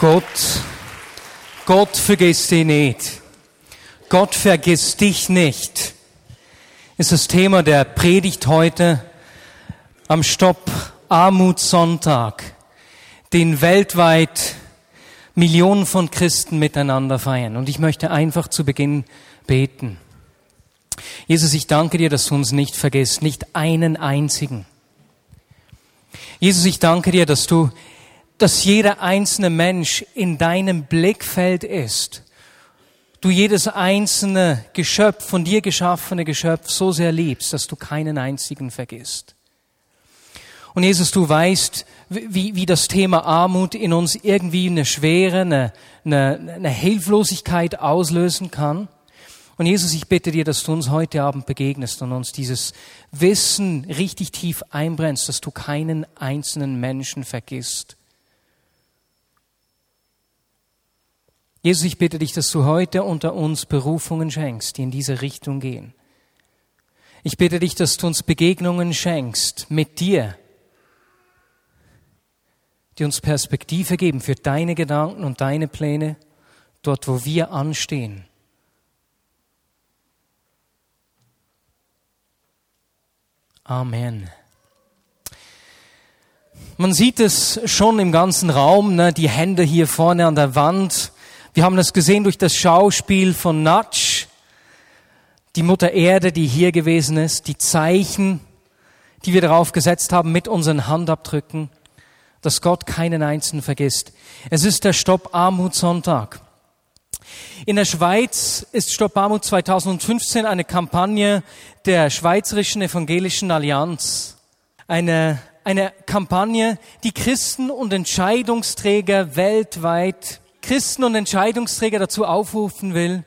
Gott, Gott vergisst dich nicht. Gott vergisst dich nicht. Ist das Thema der Predigt heute am Stopp Armutssonntag, den weltweit Millionen von Christen miteinander feiern. Und ich möchte einfach zu Beginn beten. Jesus, ich danke dir, dass du uns nicht vergisst, nicht einen einzigen. Jesus, ich danke dir, dass du dass jeder einzelne Mensch in deinem Blickfeld ist. Du jedes einzelne Geschöpf, von dir geschaffene Geschöpf so sehr liebst, dass du keinen einzigen vergisst. Und Jesus, du weißt, wie, wie das Thema Armut in uns irgendwie eine Schwere, eine, eine, eine Hilflosigkeit auslösen kann. Und Jesus, ich bitte dir, dass du uns heute Abend begegnest und uns dieses Wissen richtig tief einbrennst, dass du keinen einzelnen Menschen vergisst. Jesus, ich bitte dich, dass du heute unter uns Berufungen schenkst, die in diese Richtung gehen. Ich bitte dich, dass du uns Begegnungen schenkst mit dir, die uns Perspektive geben für deine Gedanken und deine Pläne, dort wo wir anstehen. Amen. Man sieht es schon im ganzen Raum, ne, die Hände hier vorne an der Wand, wir haben das gesehen durch das Schauspiel von Natsch, die Mutter Erde, die hier gewesen ist, die Zeichen, die wir darauf gesetzt haben mit unseren Handabdrücken, dass Gott keinen einzelnen vergisst. Es ist der Stopp Armut Sonntag. In der Schweiz ist Stopp Armut 2015 eine Kampagne der Schweizerischen Evangelischen Allianz. Eine, eine Kampagne, die Christen und Entscheidungsträger weltweit Christen und Entscheidungsträger dazu aufrufen will,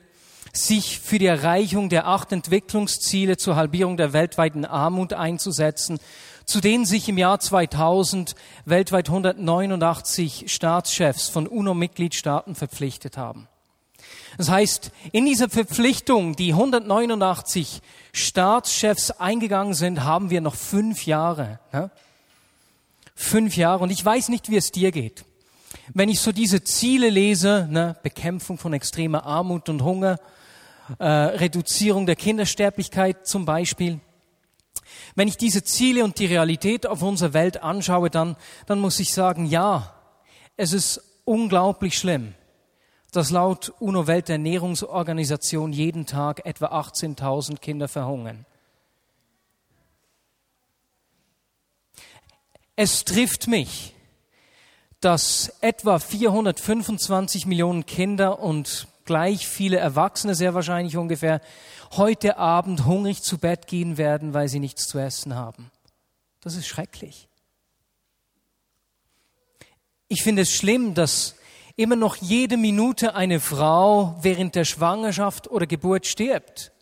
sich für die Erreichung der acht Entwicklungsziele zur Halbierung der weltweiten Armut einzusetzen, zu denen sich im Jahr 2000 weltweit 189 Staatschefs von UNO-Mitgliedstaaten verpflichtet haben. Das heißt, in dieser Verpflichtung, die 189 Staatschefs eingegangen sind, haben wir noch fünf Jahre. Ja? Fünf Jahre. Und ich weiß nicht, wie es dir geht. Wenn ich so diese Ziele lese, ne, Bekämpfung von extremer Armut und Hunger, äh, Reduzierung der Kindersterblichkeit zum Beispiel, wenn ich diese Ziele und die Realität auf unserer Welt anschaue, dann, dann muss ich sagen, ja, es ist unglaublich schlimm, dass laut UNO-Welternährungsorganisation jeden Tag etwa 18.000 Kinder verhungern. Es trifft mich, dass etwa 425 Millionen Kinder und gleich viele Erwachsene sehr wahrscheinlich ungefähr heute Abend hungrig zu Bett gehen werden, weil sie nichts zu essen haben. Das ist schrecklich. Ich finde es schlimm, dass immer noch jede Minute eine Frau während der Schwangerschaft oder Geburt stirbt.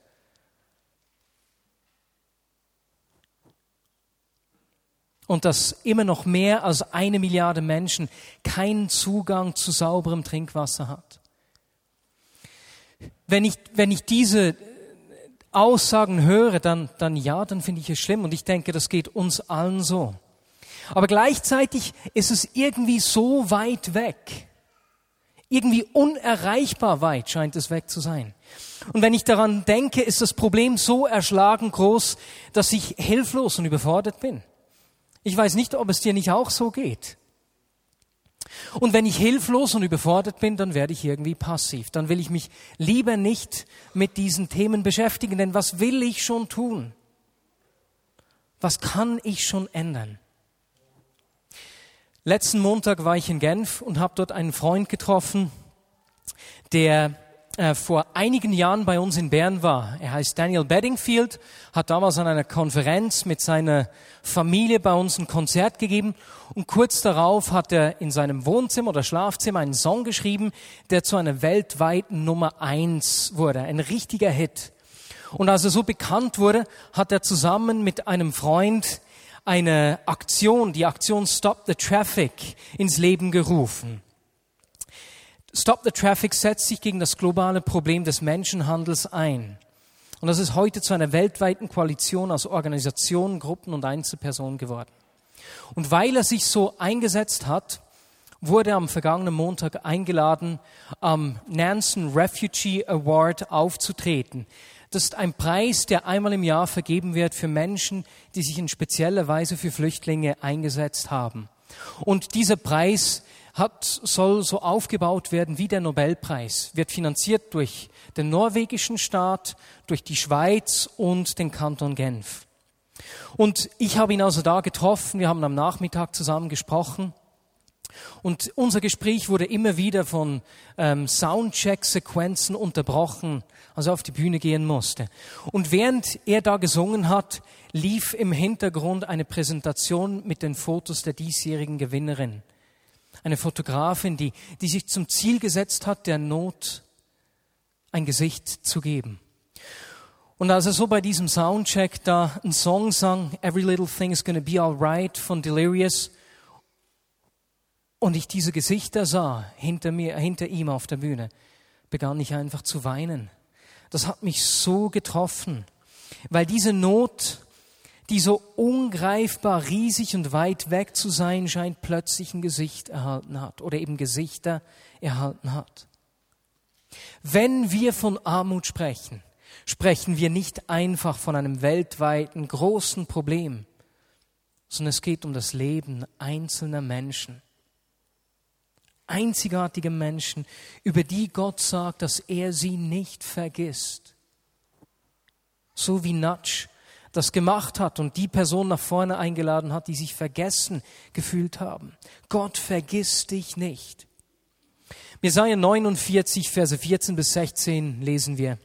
Und dass immer noch mehr als eine Milliarde Menschen keinen Zugang zu sauberem Trinkwasser hat. Wenn ich, wenn ich diese Aussagen höre, dann, dann ja, dann finde ich es schlimm und ich denke, das geht uns allen so. Aber gleichzeitig ist es irgendwie so weit weg. Irgendwie unerreichbar weit scheint es weg zu sein. Und wenn ich daran denke, ist das Problem so erschlagen groß, dass ich hilflos und überfordert bin. Ich weiß nicht, ob es dir nicht auch so geht. Und wenn ich hilflos und überfordert bin, dann werde ich irgendwie passiv. Dann will ich mich lieber nicht mit diesen Themen beschäftigen, denn was will ich schon tun? Was kann ich schon ändern? Letzten Montag war ich in Genf und habe dort einen Freund getroffen, der äh, vor einigen Jahren bei uns in Bern war. Er heißt Daniel Bedingfield, hat damals an einer Konferenz mit seiner Familie bei uns ein Konzert gegeben und kurz darauf hat er in seinem Wohnzimmer oder Schlafzimmer einen Song geschrieben, der zu einer weltweiten Nummer eins wurde, ein richtiger Hit. Und als er so bekannt wurde, hat er zusammen mit einem Freund eine Aktion, die Aktion Stop the Traffic, ins Leben gerufen. Stop the Traffic setzt sich gegen das globale Problem des Menschenhandels ein. Und das ist heute zu einer weltweiten Koalition aus Organisationen, Gruppen und Einzelpersonen geworden. Und weil er sich so eingesetzt hat wurde am vergangenen Montag eingeladen, am Nansen Refugee Award aufzutreten. Das ist ein Preis, der einmal im Jahr vergeben wird für Menschen, die sich in spezieller Weise für Flüchtlinge eingesetzt haben. Und dieser Preis hat, soll so aufgebaut werden wie der Nobelpreis, wird finanziert durch den norwegischen Staat, durch die Schweiz und den Kanton Genf. Und ich habe ihn also da getroffen, wir haben am Nachmittag zusammen gesprochen und unser Gespräch wurde immer wieder von ähm, Soundcheck-Sequenzen unterbrochen, als er auf die Bühne gehen musste. Und während er da gesungen hat, lief im Hintergrund eine Präsentation mit den Fotos der diesjährigen Gewinnerin. Eine Fotografin, die, die sich zum Ziel gesetzt hat, der Not ein Gesicht zu geben. Und als er so bei diesem Soundcheck da einen Song sang, Every Little Thing is Gonna Be Alright von Delirious, und ich diese Gesichter sah hinter mir, hinter ihm auf der Bühne, begann ich einfach zu weinen. Das hat mich so getroffen, weil diese Not, die so ungreifbar riesig und weit weg zu sein scheint, plötzlich ein Gesicht erhalten hat oder eben Gesichter erhalten hat. Wenn wir von Armut sprechen, sprechen wir nicht einfach von einem weltweiten großen Problem, sondern es geht um das Leben einzelner Menschen einzigartige Menschen, über die Gott sagt, dass er sie nicht vergisst. So wie Natsch das gemacht hat und die Person nach vorne eingeladen hat, die sich vergessen gefühlt haben. Gott vergisst dich nicht. Jesaja 49, Verse 14 bis 16 lesen wir.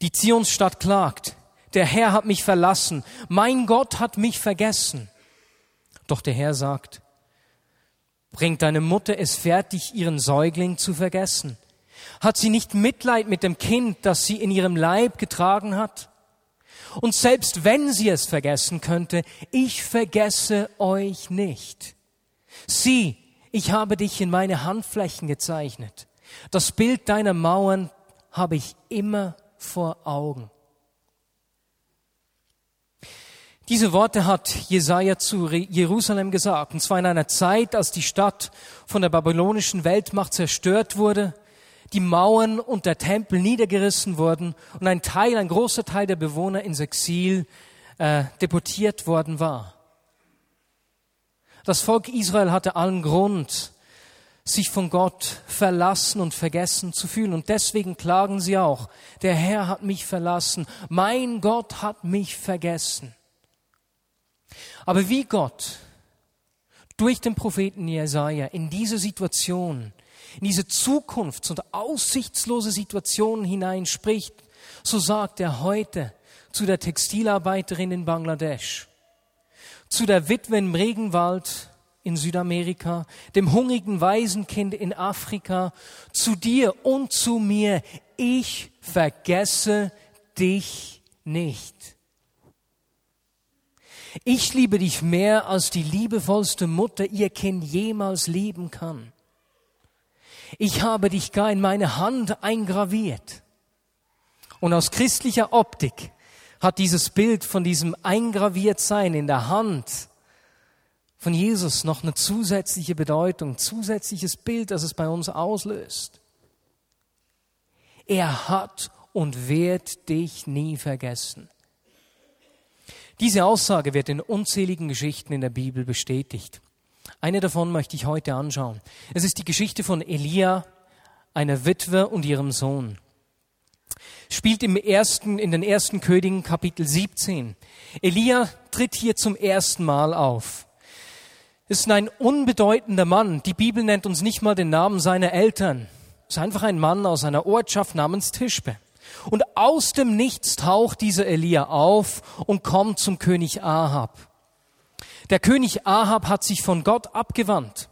Die Zionsstadt klagt, der Herr hat mich verlassen, mein Gott hat mich vergessen. Doch der Herr sagt, Bringt deine Mutter es fertig, ihren Säugling zu vergessen? Hat sie nicht Mitleid mit dem Kind, das sie in ihrem Leib getragen hat? Und selbst wenn sie es vergessen könnte, ich vergesse euch nicht. Sieh, ich habe dich in meine Handflächen gezeichnet. Das Bild deiner Mauern habe ich immer vor Augen. Diese Worte hat Jesaja zu Jerusalem gesagt, und zwar in einer Zeit, als die Stadt von der babylonischen Weltmacht zerstört wurde, die Mauern und der Tempel niedergerissen wurden und ein Teil, ein großer Teil der Bewohner ins Exil äh, deportiert worden war. Das Volk Israel hatte allen Grund, sich von Gott verlassen und vergessen zu fühlen. Und deswegen klagen sie auch, der Herr hat mich verlassen, mein Gott hat mich vergessen. Aber wie Gott durch den Propheten Jesaja in diese Situation, in diese Zukunfts- und aussichtslose Situation hineinspricht, so sagt er heute zu der Textilarbeiterin in Bangladesch, zu der Witwe im Regenwald in Südamerika, dem hungrigen Waisenkind in Afrika, zu dir und zu mir, ich vergesse dich nicht. Ich liebe dich mehr, als die liebevollste Mutter ihr Kind jemals lieben kann. Ich habe dich gar in meine Hand eingraviert. Und aus christlicher Optik hat dieses Bild von diesem Eingraviertsein in der Hand von Jesus noch eine zusätzliche Bedeutung, zusätzliches Bild, das es bei uns auslöst. Er hat und wird dich nie vergessen. Diese Aussage wird in unzähligen Geschichten in der Bibel bestätigt. Eine davon möchte ich heute anschauen. Es ist die Geschichte von Elia, einer Witwe und ihrem Sohn. Spielt im ersten, in den ersten Königen Kapitel 17. Elia tritt hier zum ersten Mal auf. Es ist ein unbedeutender Mann. Die Bibel nennt uns nicht mal den Namen seiner Eltern. Es ist einfach ein Mann aus einer Ortschaft namens Tischbe. Und aus dem Nichts taucht dieser Elia auf und kommt zum König Ahab. Der König Ahab hat sich von Gott abgewandt.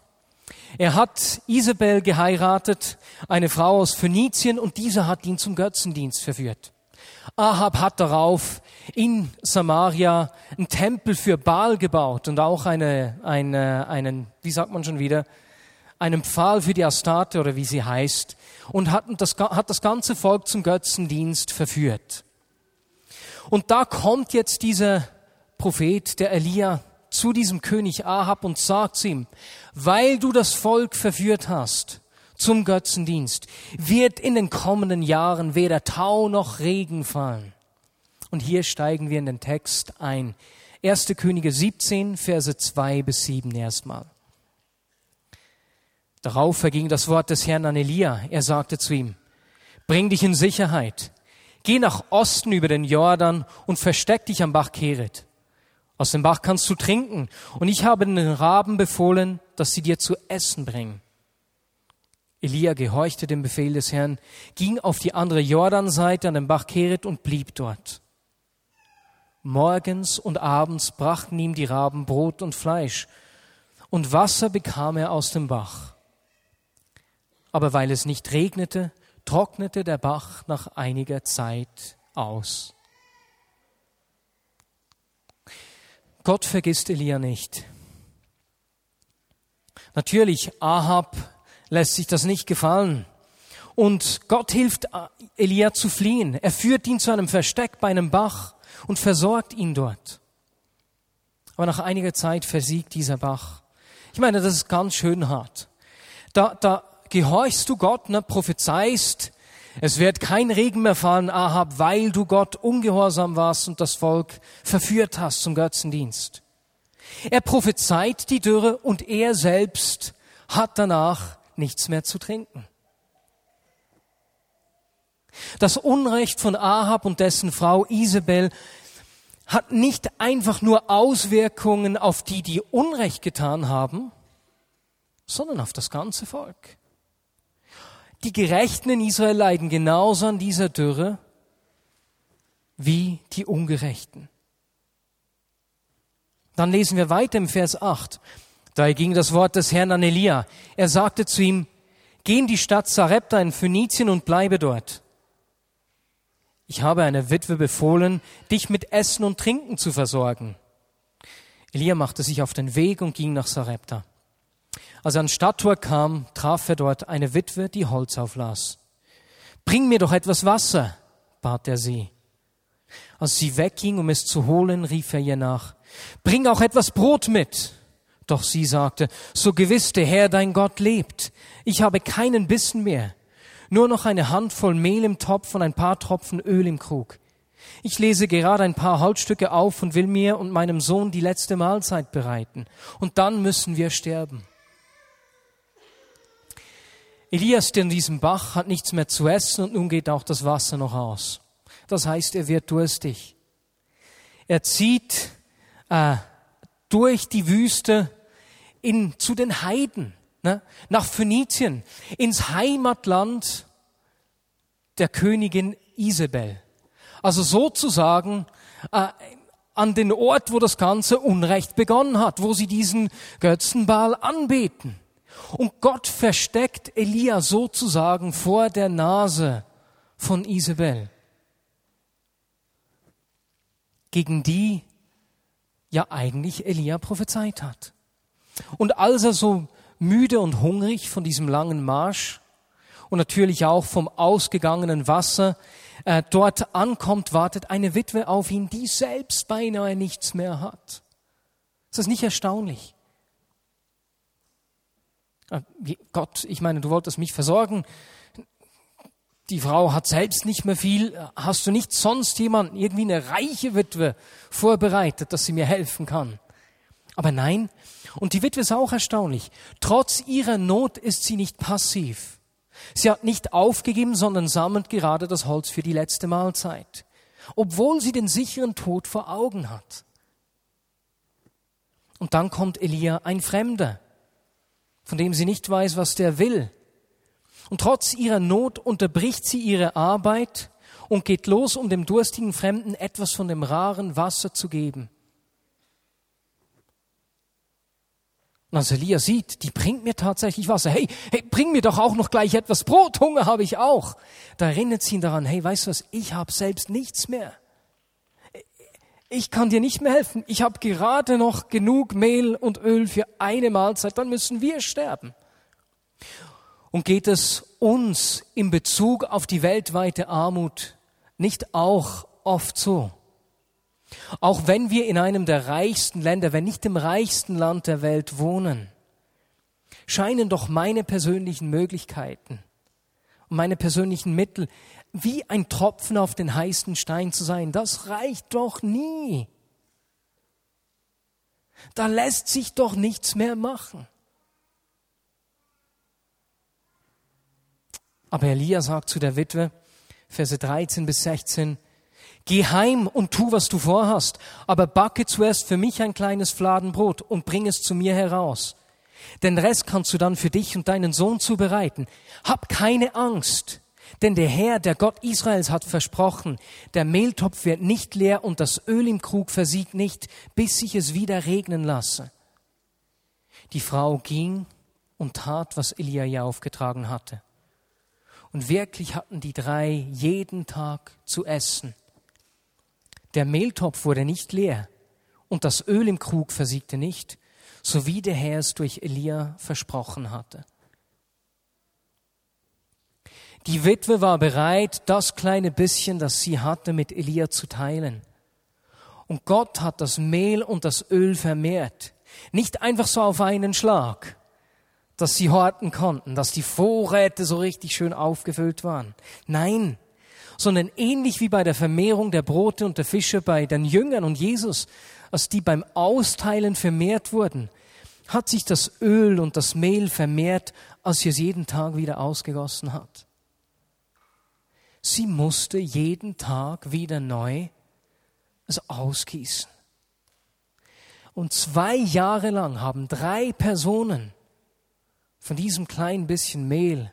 Er hat Isabel geheiratet, eine Frau aus Phönizien, und diese hat ihn zum Götzendienst verführt. Ahab hat darauf in Samaria einen Tempel für Baal gebaut und auch eine, eine, einen, wie sagt man schon wieder, einen Pfahl für die Astarte oder wie sie heißt und hat das, hat das ganze Volk zum Götzendienst verführt. Und da kommt jetzt dieser Prophet, der Elia, zu diesem König Ahab und sagt zu ihm, weil du das Volk verführt hast zum Götzendienst, wird in den kommenden Jahren weder Tau noch Regen fallen. Und hier steigen wir in den Text ein. 1. Könige 17, Verse 2 bis 7 erstmal. Darauf verging das Wort des Herrn an Elia. Er sagte zu ihm, bring dich in Sicherheit. Geh nach Osten über den Jordan und versteck dich am Bach Keret. Aus dem Bach kannst du trinken. Und ich habe den Raben befohlen, dass sie dir zu essen bringen. Elia gehorchte dem Befehl des Herrn, ging auf die andere Jordanseite an den Bach Keret und blieb dort. Morgens und abends brachten ihm die Raben Brot und Fleisch, und Wasser bekam er aus dem Bach. Aber weil es nicht regnete, trocknete der Bach nach einiger Zeit aus. Gott vergisst Elia nicht. Natürlich, Ahab lässt sich das nicht gefallen. Und Gott hilft Elia zu fliehen. Er führt ihn zu einem Versteck bei einem Bach und versorgt ihn dort. Aber nach einiger Zeit versiegt dieser Bach. Ich meine, das ist ganz schön hart. Da, da gehorchst du Gott, ne, prophezeist, es wird kein Regen mehr fallen, Ahab, weil du Gott ungehorsam warst und das Volk verführt hast zum Götzendienst. Er prophezeit die Dürre und er selbst hat danach nichts mehr zu trinken. Das Unrecht von Ahab und dessen Frau Isabel hat nicht einfach nur Auswirkungen auf die, die Unrecht getan haben, sondern auf das ganze Volk. Die Gerechten in Israel leiden genauso an dieser Dürre wie die Ungerechten. Dann lesen wir weiter im Vers 8. Da ging das Wort des Herrn an Elia. Er sagte zu ihm, geh in die Stadt Sarepta in Phönizien und bleibe dort. Ich habe einer Witwe befohlen, dich mit Essen und Trinken zu versorgen. Elia machte sich auf den Weg und ging nach Sarepta. Als er an Stadttor kam, traf er dort eine Witwe, die Holz auflas. Bring mir doch etwas Wasser, bat er sie. Als sie wegging, um es zu holen, rief er ihr nach, bring auch etwas Brot mit. Doch sie sagte, so gewiss der Herr dein Gott lebt, ich habe keinen Bissen mehr nur noch eine Handvoll Mehl im Topf und ein paar Tropfen Öl im Krug. Ich lese gerade ein paar Holzstücke auf und will mir und meinem Sohn die letzte Mahlzeit bereiten. Und dann müssen wir sterben. Elias, der in diesem Bach, hat nichts mehr zu essen und nun geht auch das Wasser noch aus. Das heißt, er wird durstig. Er zieht äh, durch die Wüste in, zu den Heiden ne, nach Phönizien, ins Heimatland der Königin Isabel. Also sozusagen äh, an den Ort, wo das ganze Unrecht begonnen hat, wo sie diesen Götzenbal anbeten. Und Gott versteckt Elia sozusagen vor der Nase von Isabel, gegen die ja eigentlich Elia prophezeit hat. Und als er so müde und hungrig von diesem langen Marsch und natürlich auch vom ausgegangenen Wasser äh, dort ankommt, wartet eine Witwe auf ihn, die selbst beinahe nichts mehr hat. Ist das nicht erstaunlich? Äh, Gott, ich meine, du wolltest mich versorgen. Die Frau hat selbst nicht mehr viel. Hast du nicht sonst jemanden, irgendwie eine reiche Witwe vorbereitet, dass sie mir helfen kann? Aber nein, und die Witwe ist auch erstaunlich. Trotz ihrer Not ist sie nicht passiv. Sie hat nicht aufgegeben, sondern sammelt gerade das Holz für die letzte Mahlzeit. Obwohl sie den sicheren Tod vor Augen hat. Und dann kommt Elia, ein Fremder, von dem sie nicht weiß, was der will. Und trotz ihrer Not unterbricht sie ihre Arbeit und geht los, um dem durstigen Fremden etwas von dem raren Wasser zu geben. Und als Elia sieht, die bringt mir tatsächlich Wasser. Hey, hey, bring mir doch auch noch gleich etwas Brot. Hunger habe ich auch. Da erinnert sie ihn daran, hey, weißt du was, ich habe selbst nichts mehr. Ich kann dir nicht mehr helfen. Ich habe gerade noch genug Mehl und Öl für eine Mahlzeit. Dann müssen wir sterben. Und geht es uns in Bezug auf die weltweite Armut nicht auch oft so? Auch wenn wir in einem der reichsten Länder, wenn nicht dem reichsten Land der Welt wohnen, scheinen doch meine persönlichen Möglichkeiten und meine persönlichen Mittel wie ein Tropfen auf den heißen Stein zu sein. Das reicht doch nie. Da lässt sich doch nichts mehr machen. Aber Elia sagt zu der Witwe, Verse 13 bis 16, Geh heim und tu, was du vorhast, aber backe zuerst für mich ein kleines Fladenbrot und bring es zu mir heraus. Den Rest kannst du dann für dich und deinen Sohn zubereiten. Hab keine Angst, denn der Herr, der Gott Israels, hat versprochen, der Mehltopf wird nicht leer und das Öl im Krug versiegt nicht, bis ich es wieder regnen lasse. Die Frau ging und tat, was Elia ihr aufgetragen hatte. Und wirklich hatten die drei jeden Tag zu essen. Der Mehltopf wurde nicht leer und das Öl im Krug versiegte nicht, so wie der Herr es durch Elia versprochen hatte. Die Witwe war bereit, das kleine bisschen, das sie hatte, mit Elia zu teilen. Und Gott hat das Mehl und das Öl vermehrt. Nicht einfach so auf einen Schlag, dass sie horten konnten, dass die Vorräte so richtig schön aufgefüllt waren. Nein, sondern ähnlich wie bei der Vermehrung der Brote und der Fische bei den Jüngern und Jesus, als die beim Austeilen vermehrt wurden, hat sich das Öl und das Mehl vermehrt, als sie es jeden Tag wieder ausgegossen hat. Sie musste jeden Tag wieder neu es ausgießen. Und zwei Jahre lang haben drei Personen von diesem kleinen bisschen Mehl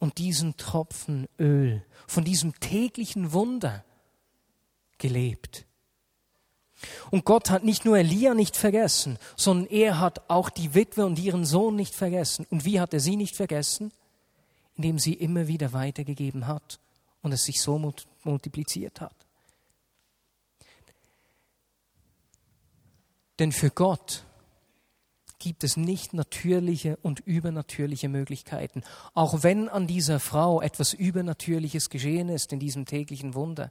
und diesen Tropfen Öl, von diesem täglichen Wunder gelebt. Und Gott hat nicht nur Elia nicht vergessen, sondern er hat auch die Witwe und ihren Sohn nicht vergessen. Und wie hat er sie nicht vergessen? Indem sie immer wieder weitergegeben hat und es sich so multipliziert hat. Denn für Gott gibt es nicht natürliche und übernatürliche Möglichkeiten. Auch wenn an dieser Frau etwas Übernatürliches geschehen ist in diesem täglichen Wunder.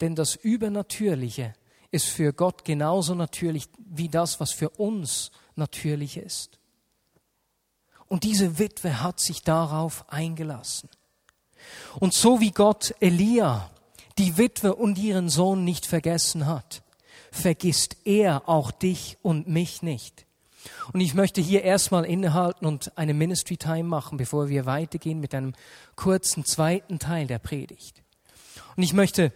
Denn das Übernatürliche ist für Gott genauso natürlich wie das, was für uns natürlich ist. Und diese Witwe hat sich darauf eingelassen. Und so wie Gott Elia, die Witwe und ihren Sohn nicht vergessen hat, vergisst er auch dich und mich nicht. Und ich möchte hier erstmal innehalten und eine Ministry Time machen, bevor wir weitergehen mit einem kurzen zweiten Teil der Predigt. Und ich möchte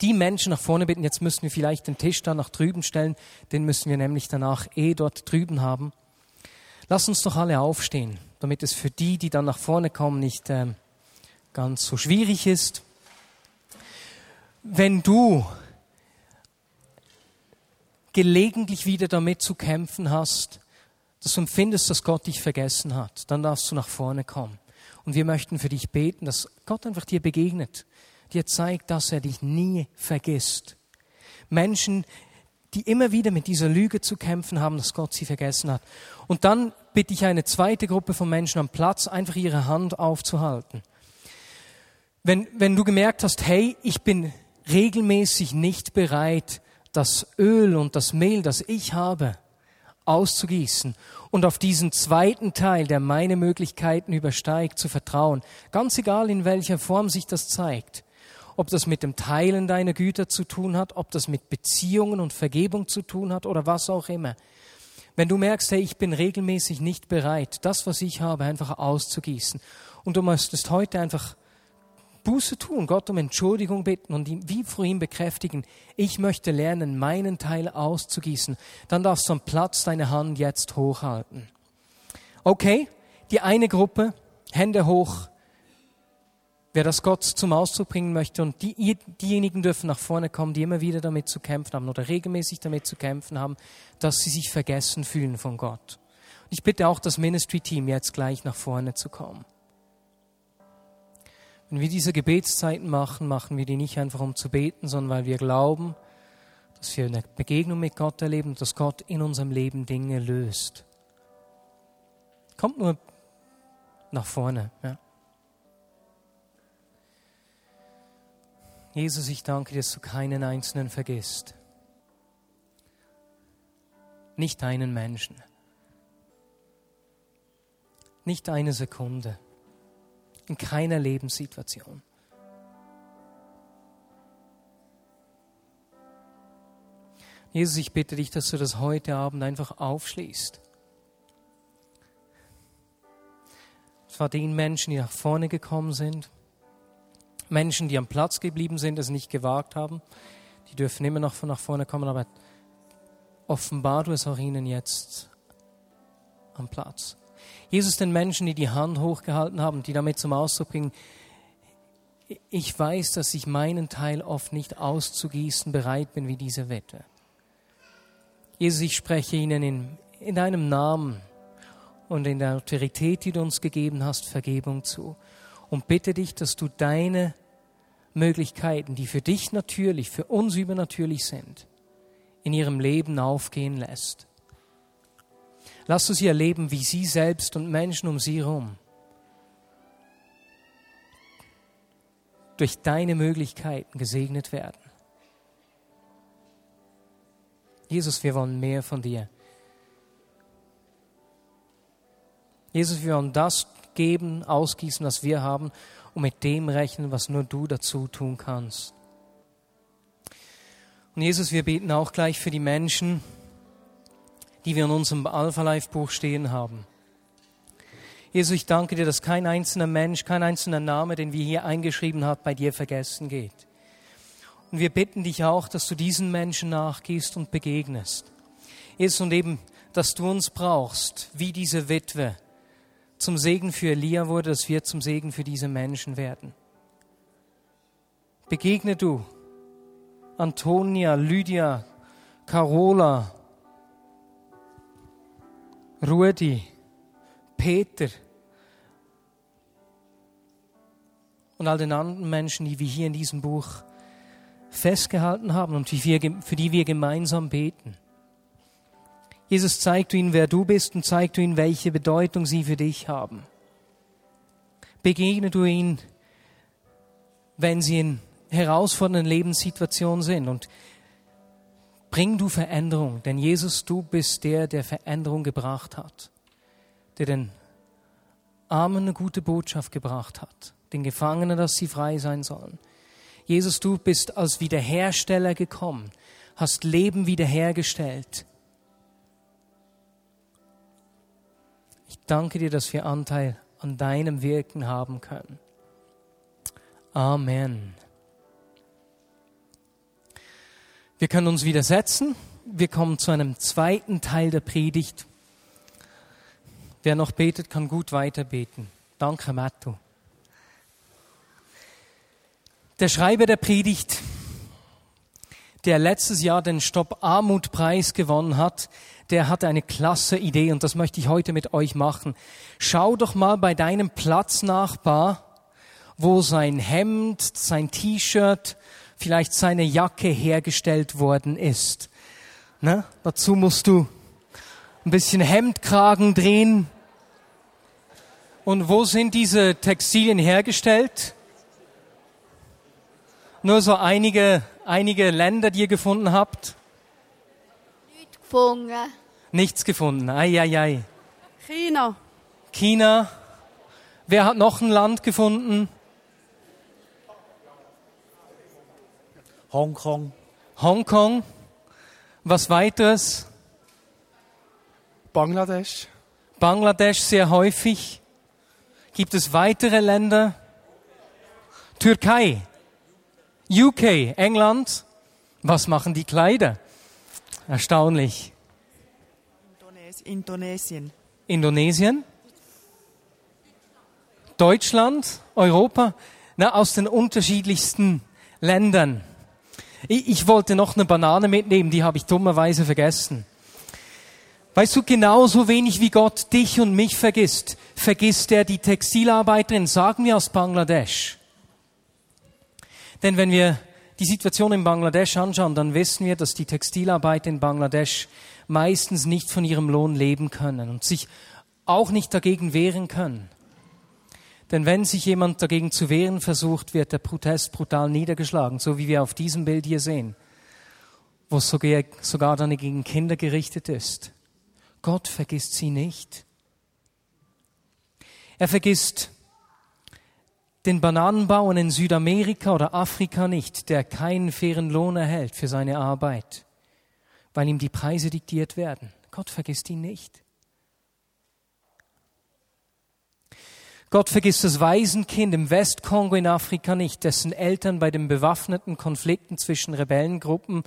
die Menschen nach vorne bitten, jetzt müssen wir vielleicht den Tisch da nach drüben stellen, den müssen wir nämlich danach eh dort drüben haben. Lass uns doch alle aufstehen, damit es für die, die dann nach vorne kommen, nicht äh, ganz so schwierig ist. Wenn du gelegentlich wieder damit zu kämpfen hast, dass du empfindest, dass Gott dich vergessen hat, dann darfst du nach vorne kommen. Und wir möchten für dich beten, dass Gott einfach dir begegnet, dir zeigt, dass er dich nie vergisst. Menschen, die immer wieder mit dieser Lüge zu kämpfen haben, dass Gott sie vergessen hat. Und dann bitte ich eine zweite Gruppe von Menschen am Platz, einfach ihre Hand aufzuhalten. Wenn, wenn du gemerkt hast, hey, ich bin regelmäßig nicht bereit, das Öl und das Mehl, das ich habe, auszugießen und auf diesen zweiten Teil, der meine Möglichkeiten übersteigt, zu vertrauen. Ganz egal, in welcher Form sich das zeigt. Ob das mit dem Teilen deiner Güter zu tun hat, ob das mit Beziehungen und Vergebung zu tun hat oder was auch immer. Wenn du merkst, hey, ich bin regelmäßig nicht bereit, das, was ich habe, einfach auszugießen und du möchtest heute einfach Buße tun, Gott um Entschuldigung bitten und ihm wie vor ihm bekräftigen, ich möchte lernen, meinen Teil auszugießen, dann darfst du am Platz deine Hand jetzt hochhalten. Okay, die eine Gruppe, Hände hoch, wer das Gott zum Ausdruck bringen möchte und die, diejenigen dürfen nach vorne kommen, die immer wieder damit zu kämpfen haben oder regelmäßig damit zu kämpfen haben, dass sie sich vergessen fühlen von Gott. ich bitte auch das Ministry-Team jetzt gleich nach vorne zu kommen. Wenn wir diese Gebetszeiten machen, machen wir die nicht einfach um zu beten, sondern weil wir glauben, dass wir eine Begegnung mit Gott erleben und dass Gott in unserem Leben Dinge löst. Kommt nur nach vorne. Ja. Jesus, ich danke dir, dass du keinen Einzelnen vergisst. Nicht einen Menschen. Nicht eine Sekunde. In keiner Lebenssituation. Jesus, ich bitte dich, dass du das heute Abend einfach aufschließt. Es war den Menschen, die nach vorne gekommen sind, Menschen, die am Platz geblieben sind, es nicht gewagt haben, die dürfen immer noch von nach vorne kommen, aber offenbar du es auch ihnen jetzt am Platz. Jesus den Menschen, die die Hand hochgehalten haben, die damit zum Ausdruck bringen, ich weiß, dass ich meinen Teil oft nicht auszugießen bereit bin wie diese Wette. Jesus, ich spreche ihnen in, in deinem Namen und in der Autorität, die du uns gegeben hast, Vergebung zu. Und bitte dich, dass du deine Möglichkeiten, die für dich natürlich, für uns übernatürlich sind, in ihrem Leben aufgehen lässt. Lass du sie erleben, wie sie selbst und Menschen um sie herum durch deine Möglichkeiten gesegnet werden. Jesus, wir wollen mehr von dir. Jesus, wir wollen das geben, ausgießen, was wir haben und mit dem rechnen, was nur du dazu tun kannst. Und Jesus, wir beten auch gleich für die Menschen, die wir in unserem Alpha Life Buch stehen haben. Jesus, ich danke dir, dass kein einzelner Mensch, kein einzelner Name, den wir hier eingeschrieben haben, bei dir vergessen geht. Und wir bitten dich auch, dass du diesen Menschen nachgehst und begegnest. Jesus, und eben, dass du uns brauchst, wie diese Witwe zum Segen für Elia wurde, dass wir zum Segen für diese Menschen werden. Begegne du Antonia, Lydia, Carola, Rudi, Peter und all den anderen Menschen, die wir hier in diesem Buch festgehalten haben und für die wir gemeinsam beten. Jesus, zeig du ihnen, wer du bist und zeig du ihnen, welche Bedeutung sie für dich haben. Begegne du ihnen, wenn sie in herausfordernden Lebenssituationen sind und bring du Veränderung, denn Jesus, du bist der, der Veränderung gebracht hat, der den Armen eine gute Botschaft gebracht hat, den Gefangenen, dass sie frei sein sollen. Jesus, du bist als Wiederhersteller gekommen, hast Leben wiederhergestellt. Ich danke dir, dass wir Anteil an deinem Wirken haben können. Amen. Wir können uns wieder setzen. Wir kommen zu einem zweiten Teil der Predigt. Wer noch betet, kann gut weiter beten. Danke, Mattu. Der Schreiber der Predigt, der letztes Jahr den Stopp Armut Preis gewonnen hat, der hatte eine klasse Idee und das möchte ich heute mit euch machen. Schau doch mal bei deinem Platznachbar, wo sein Hemd, sein T-Shirt, vielleicht seine Jacke hergestellt worden ist. Ne? Dazu musst du ein bisschen Hemdkragen drehen. Und wo sind diese Textilien hergestellt? Nur so einige, einige Länder, die ihr gefunden habt? Nichts gefunden. Nichts gefunden. Ei, ei, ei. China. China. Wer hat noch ein Land gefunden? Hongkong. Hongkong. Was weiteres? Bangladesch. Bangladesch sehr häufig. Gibt es weitere Länder? Türkei. UK, England. Was machen die Kleider? Erstaunlich. Indonesien. Indonesien? Deutschland? Europa? Na, aus den unterschiedlichsten Ländern. Ich, ich wollte noch eine Banane mitnehmen, die habe ich dummerweise vergessen. Weißt du, genauso wenig wie Gott dich und mich vergisst, vergisst er die Textilarbeiterin, sagen wir aus Bangladesch. Denn wenn wir die Situation in Bangladesch anschauen, dann wissen wir, dass die Textilarbeiter in Bangladesch meistens nicht von ihrem Lohn leben können und sich auch nicht dagegen wehren können. Denn wenn sich jemand dagegen zu wehren versucht, wird der Protest brutal niedergeschlagen, so wie wir auf diesem Bild hier sehen, wo es sogar, sogar dann gegen Kinder gerichtet ist. Gott vergisst sie nicht. Er vergisst den Bananenbauern in Südamerika oder Afrika nicht, der keinen fairen Lohn erhält für seine Arbeit, weil ihm die Preise diktiert werden. Gott vergisst ihn nicht. Gott vergisst das Waisenkind im Westkongo in Afrika nicht, dessen Eltern bei den bewaffneten Konflikten zwischen Rebellengruppen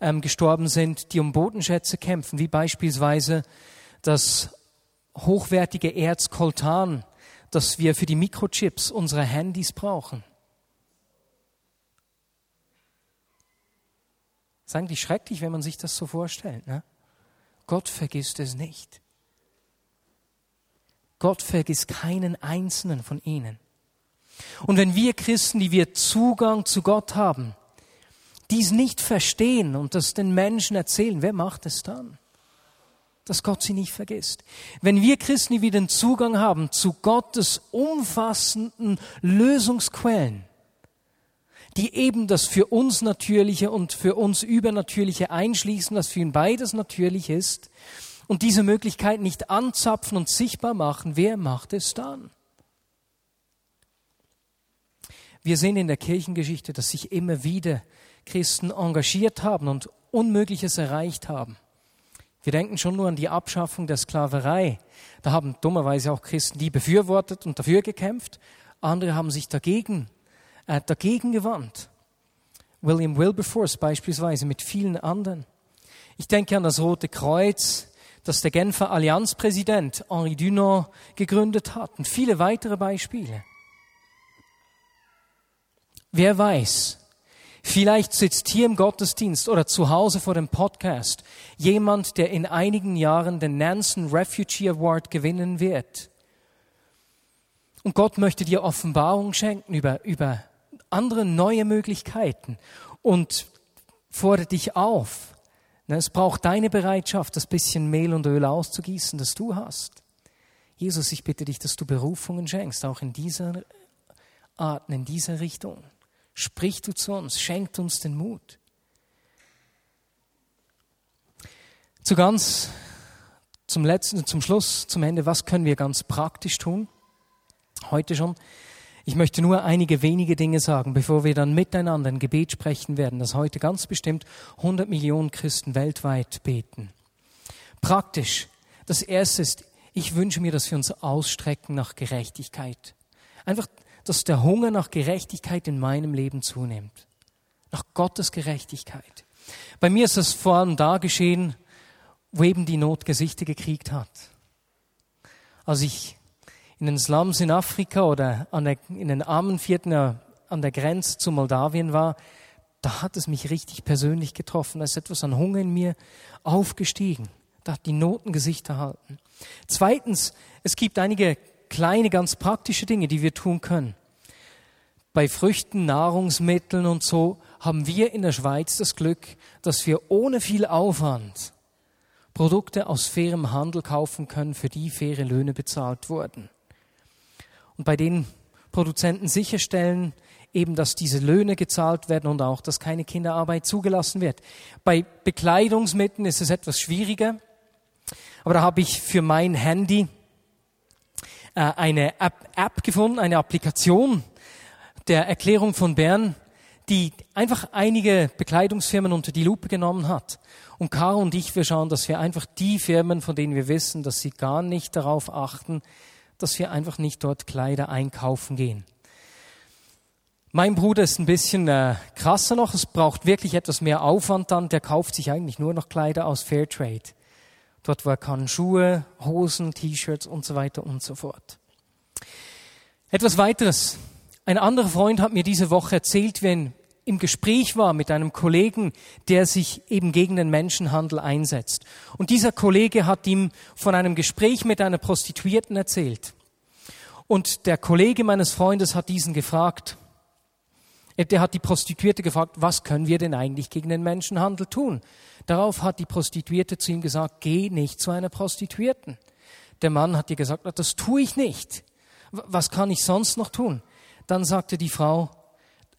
ähm, gestorben sind, die um Bodenschätze kämpfen, wie beispielsweise das hochwertige Erz Coltan, das wir für die Mikrochips unserer Handys brauchen. Das ist eigentlich schrecklich, wenn man sich das so vorstellt. Ne? Gott vergisst es nicht. Gott vergisst keinen einzelnen von ihnen. Und wenn wir Christen, die wir Zugang zu Gott haben, dies nicht verstehen und das den Menschen erzählen, wer macht es dann? Dass Gott sie nicht vergisst. Wenn wir Christen, die wir den Zugang haben zu Gottes umfassenden Lösungsquellen, die eben das für uns Natürliche und für uns Übernatürliche einschließen, was für ihn beides natürlich ist, und diese Möglichkeit nicht anzapfen und sichtbar machen, wer macht es dann? Wir sehen in der Kirchengeschichte, dass sich immer wieder Christen engagiert haben und Unmögliches erreicht haben. Wir denken schon nur an die Abschaffung der Sklaverei. Da haben dummerweise auch Christen die befürwortet und dafür gekämpft. Andere haben sich dagegen, äh, dagegen gewandt. William Wilberforce beispielsweise mit vielen anderen. Ich denke an das Rote Kreuz, das der Genfer Allianzpräsident Henri Dunant gegründet hat und viele weitere Beispiele. Wer weiß, vielleicht sitzt hier im Gottesdienst oder zu Hause vor dem Podcast jemand, der in einigen Jahren den Nansen Refugee Award gewinnen wird. Und Gott möchte dir Offenbarung schenken über, über andere neue Möglichkeiten und fordert dich auf, es braucht deine Bereitschaft, das bisschen Mehl und Öl auszugießen, das du hast. Jesus, ich bitte dich, dass du Berufungen schenkst, auch in dieser Art, in dieser Richtung. Sprich du zu uns, schenkt uns den Mut. Zu ganz, zum letzten, zum Schluss, zum Ende, was können wir ganz praktisch tun? Heute schon. Ich möchte nur einige wenige Dinge sagen, bevor wir dann miteinander ein Gebet sprechen werden, das heute ganz bestimmt 100 Millionen Christen weltweit beten. Praktisch. Das erste ist, ich wünsche mir, dass wir uns ausstrecken nach Gerechtigkeit. Einfach, dass der Hunger nach Gerechtigkeit in meinem Leben zunimmt. Nach Gottes Gerechtigkeit. Bei mir ist das vor allem da geschehen, wo eben die Not Gesichter gekriegt hat. Als ich in den Slums in Afrika oder der, in den armen Vierten an der Grenze zu Moldawien war, da hat es mich richtig persönlich getroffen. Da ist etwas an Hunger in mir aufgestiegen. Da hat die Noten Gesicht erhalten. Zweitens, es gibt einige kleine, ganz praktische Dinge, die wir tun können. Bei Früchten, Nahrungsmitteln und so haben wir in der Schweiz das Glück, dass wir ohne viel Aufwand Produkte aus fairem Handel kaufen können, für die faire Löhne bezahlt wurden und bei den Produzenten sicherstellen, eben, dass diese Löhne gezahlt werden und auch, dass keine Kinderarbeit zugelassen wird. Bei Bekleidungsmitteln ist es etwas schwieriger, aber da habe ich für mein Handy äh, eine App, App gefunden, eine Applikation der Erklärung von Bern, die einfach einige Bekleidungsfirmen unter die Lupe genommen hat. Und Caro und ich, wir schauen, dass wir einfach die Firmen, von denen wir wissen, dass sie gar nicht darauf achten, dass wir einfach nicht dort Kleider einkaufen gehen. Mein Bruder ist ein bisschen äh, krasser noch. Es braucht wirklich etwas mehr Aufwand dann. Der kauft sich eigentlich nur noch Kleider aus Fairtrade. Dort, wo er kann Schuhe, Hosen, T-Shirts und so weiter und so fort. Etwas weiteres. Ein anderer Freund hat mir diese Woche erzählt, wenn im Gespräch war mit einem Kollegen, der sich eben gegen den Menschenhandel einsetzt. Und dieser Kollege hat ihm von einem Gespräch mit einer Prostituierten erzählt. Und der Kollege meines Freundes hat diesen gefragt, der hat die Prostituierte gefragt, was können wir denn eigentlich gegen den Menschenhandel tun? Darauf hat die Prostituierte zu ihm gesagt, geh nicht zu einer Prostituierten. Der Mann hat ihr gesagt, das tue ich nicht. Was kann ich sonst noch tun? Dann sagte die Frau,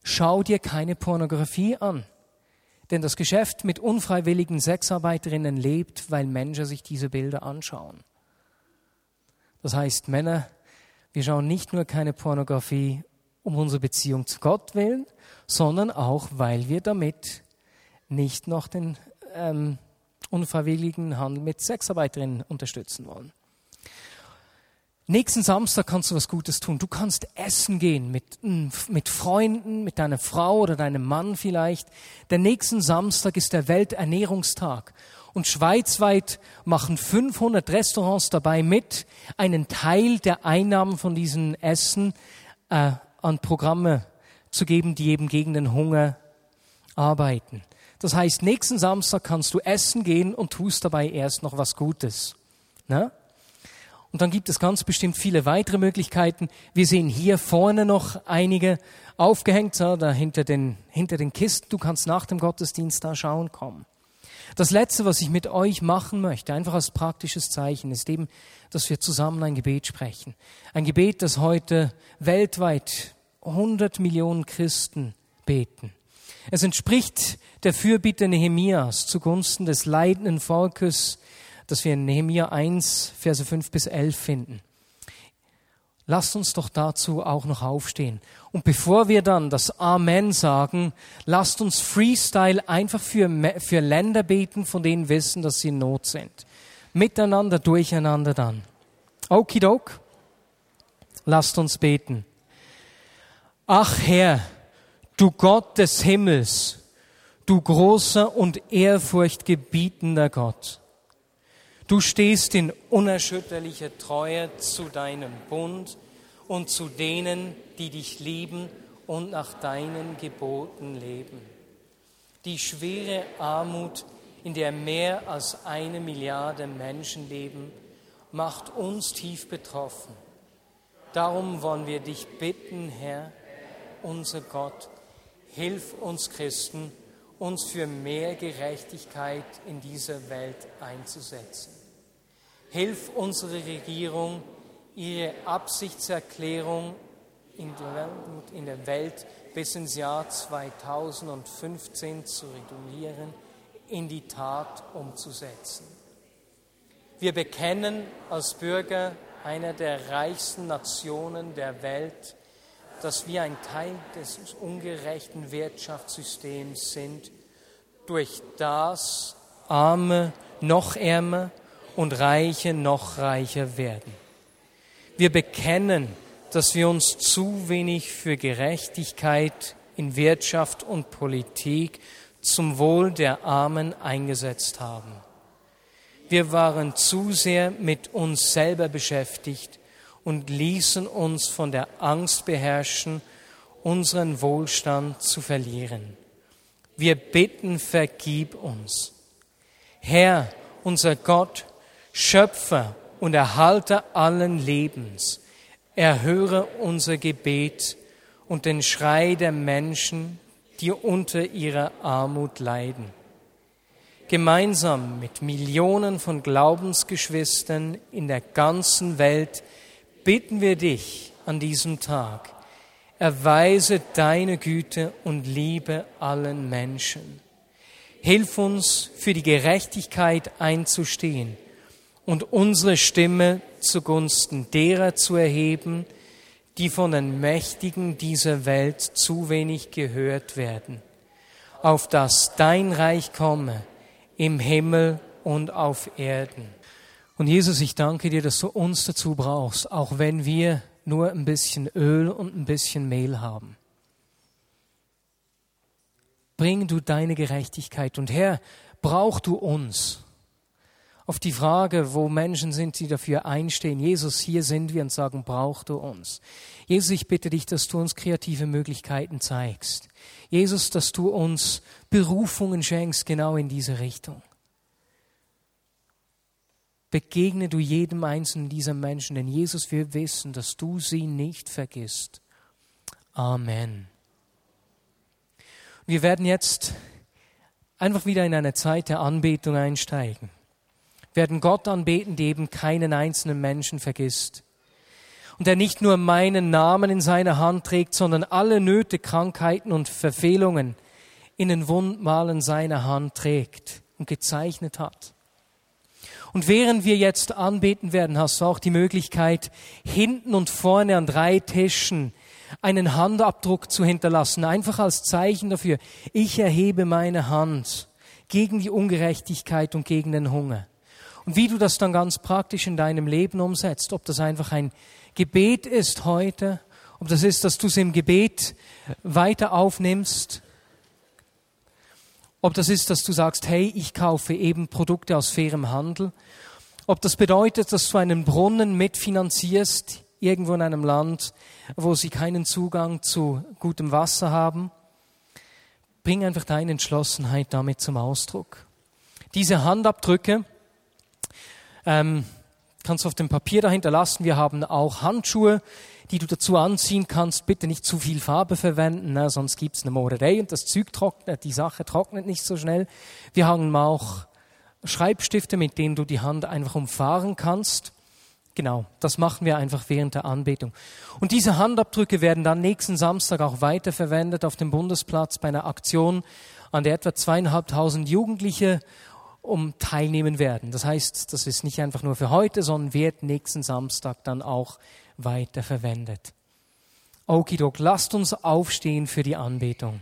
schau dir keine Pornografie an. Denn das Geschäft mit unfreiwilligen Sexarbeiterinnen lebt, weil Menschen sich diese Bilder anschauen. Das heißt, Männer, wir schauen nicht nur keine Pornografie um unsere Beziehung zu Gott willen, sondern auch, weil wir damit nicht noch den ähm, unfreiwilligen Handel mit Sexarbeiterinnen unterstützen wollen. Nächsten Samstag kannst du was Gutes tun. Du kannst essen gehen mit, mit Freunden, mit deiner Frau oder deinem Mann vielleicht. Der nächsten Samstag ist der Welternährungstag. Und schweizweit machen 500 Restaurants dabei mit, einen Teil der Einnahmen von diesen Essen äh, an Programme zu geben, die eben gegen den Hunger arbeiten. Das heißt, nächsten Samstag kannst du essen gehen und tust dabei erst noch was Gutes. Na? Und dann gibt es ganz bestimmt viele weitere Möglichkeiten. Wir sehen hier vorne noch einige aufgehängt, da hinter den, hinter den Kisten. Du kannst nach dem Gottesdienst da schauen kommen. Das Letzte, was ich mit euch machen möchte, einfach als praktisches Zeichen, ist eben, dass wir zusammen ein Gebet sprechen. Ein Gebet, das heute weltweit 100 Millionen Christen beten. Es entspricht der Fürbitte Nehemias zugunsten des leidenden Volkes, das wir in Nehemia 1, Verse 5 bis 11 finden. Lasst uns doch dazu auch noch aufstehen. Und bevor wir dann das Amen sagen, lasst uns Freestyle einfach für, für Länder beten, von denen wissen, dass sie in Not sind. Miteinander, durcheinander dann. Okidok. Lasst uns beten. Ach Herr, du Gott des Himmels, du großer und ehrfurchtgebietender Gott. Du stehst in unerschütterlicher Treue zu deinem Bund und zu denen, die dich lieben und nach deinen Geboten leben. Die schwere Armut, in der mehr als eine Milliarde Menschen leben, macht uns tief betroffen. Darum wollen wir dich bitten, Herr, unser Gott, hilf uns Christen, uns für mehr Gerechtigkeit in dieser Welt einzusetzen. Hilf unsere Regierung, ihre Absichtserklärung in der Welt bis ins Jahr 2015 zu regulieren, in die Tat umzusetzen. Wir bekennen als Bürger einer der reichsten Nationen der Welt, dass wir ein Teil des ungerechten Wirtschaftssystems sind, durch das Arme noch ärmer und Reiche noch reicher werden. Wir bekennen, dass wir uns zu wenig für Gerechtigkeit in Wirtschaft und Politik zum Wohl der Armen eingesetzt haben. Wir waren zu sehr mit uns selber beschäftigt und ließen uns von der Angst beherrschen, unseren Wohlstand zu verlieren. Wir bitten, vergib uns. Herr, unser Gott, Schöpfer und Erhalter allen Lebens, erhöre unser Gebet und den Schrei der Menschen, die unter ihrer Armut leiden. Gemeinsam mit Millionen von Glaubensgeschwistern in der ganzen Welt bitten wir dich an diesem Tag, erweise deine Güte und Liebe allen Menschen. Hilf uns, für die Gerechtigkeit einzustehen und unsere Stimme zugunsten derer zu erheben, die von den Mächtigen dieser Welt zu wenig gehört werden, auf dass dein Reich komme im Himmel und auf Erden. Und Jesus, ich danke dir, dass du uns dazu brauchst, auch wenn wir nur ein bisschen Öl und ein bisschen Mehl haben. Bring du deine Gerechtigkeit und Herr, brauch du uns auf die Frage, wo Menschen sind, die dafür einstehen. Jesus, hier sind wir und sagen, brauch du uns. Jesus, ich bitte dich, dass du uns kreative Möglichkeiten zeigst. Jesus, dass du uns Berufungen schenkst, genau in diese Richtung. Begegne du jedem einzelnen dieser Menschen, denn Jesus, wir wissen, dass du sie nicht vergisst. Amen. Wir werden jetzt einfach wieder in eine Zeit der Anbetung einsteigen werden Gott anbeten, der eben keinen einzelnen Menschen vergisst. und der nicht nur meinen Namen in seiner Hand trägt, sondern alle Nöte, Krankheiten und Verfehlungen in den Wundmalen seiner Hand trägt und gezeichnet hat. Und während wir jetzt anbeten werden, hast du auch die Möglichkeit, hinten und vorne an drei Tischen einen Handabdruck zu hinterlassen, einfach als Zeichen dafür, ich erhebe meine Hand gegen die Ungerechtigkeit und gegen den Hunger. Und wie du das dann ganz praktisch in deinem Leben umsetzt, ob das einfach ein Gebet ist heute, ob das ist, dass du es im Gebet weiter aufnimmst, ob das ist, dass du sagst, hey, ich kaufe eben Produkte aus fairem Handel, ob das bedeutet, dass du einen Brunnen mitfinanzierst, irgendwo in einem Land, wo sie keinen Zugang zu gutem Wasser haben. Bring einfach deine Entschlossenheit damit zum Ausdruck. Diese Handabdrücke ähm, kannst du auf dem Papier dahinter lassen. Wir haben auch Handschuhe, die du dazu anziehen kannst. Bitte nicht zu viel Farbe verwenden, ne? sonst gibt's eine Mohrerei und das Zeug trocknet, die Sache trocknet nicht so schnell. Wir haben auch Schreibstifte, mit denen du die Hand einfach umfahren kannst. Genau, das machen wir einfach während der Anbetung. Und diese Handabdrücke werden dann nächsten Samstag auch weiterverwendet auf dem Bundesplatz bei einer Aktion, an der etwa zweieinhalbtausend Jugendliche um teilnehmen werden. Das heißt, das ist nicht einfach nur für heute, sondern wird nächsten Samstag dann auch weiterverwendet. Okidok, lasst uns aufstehen für die Anbetung.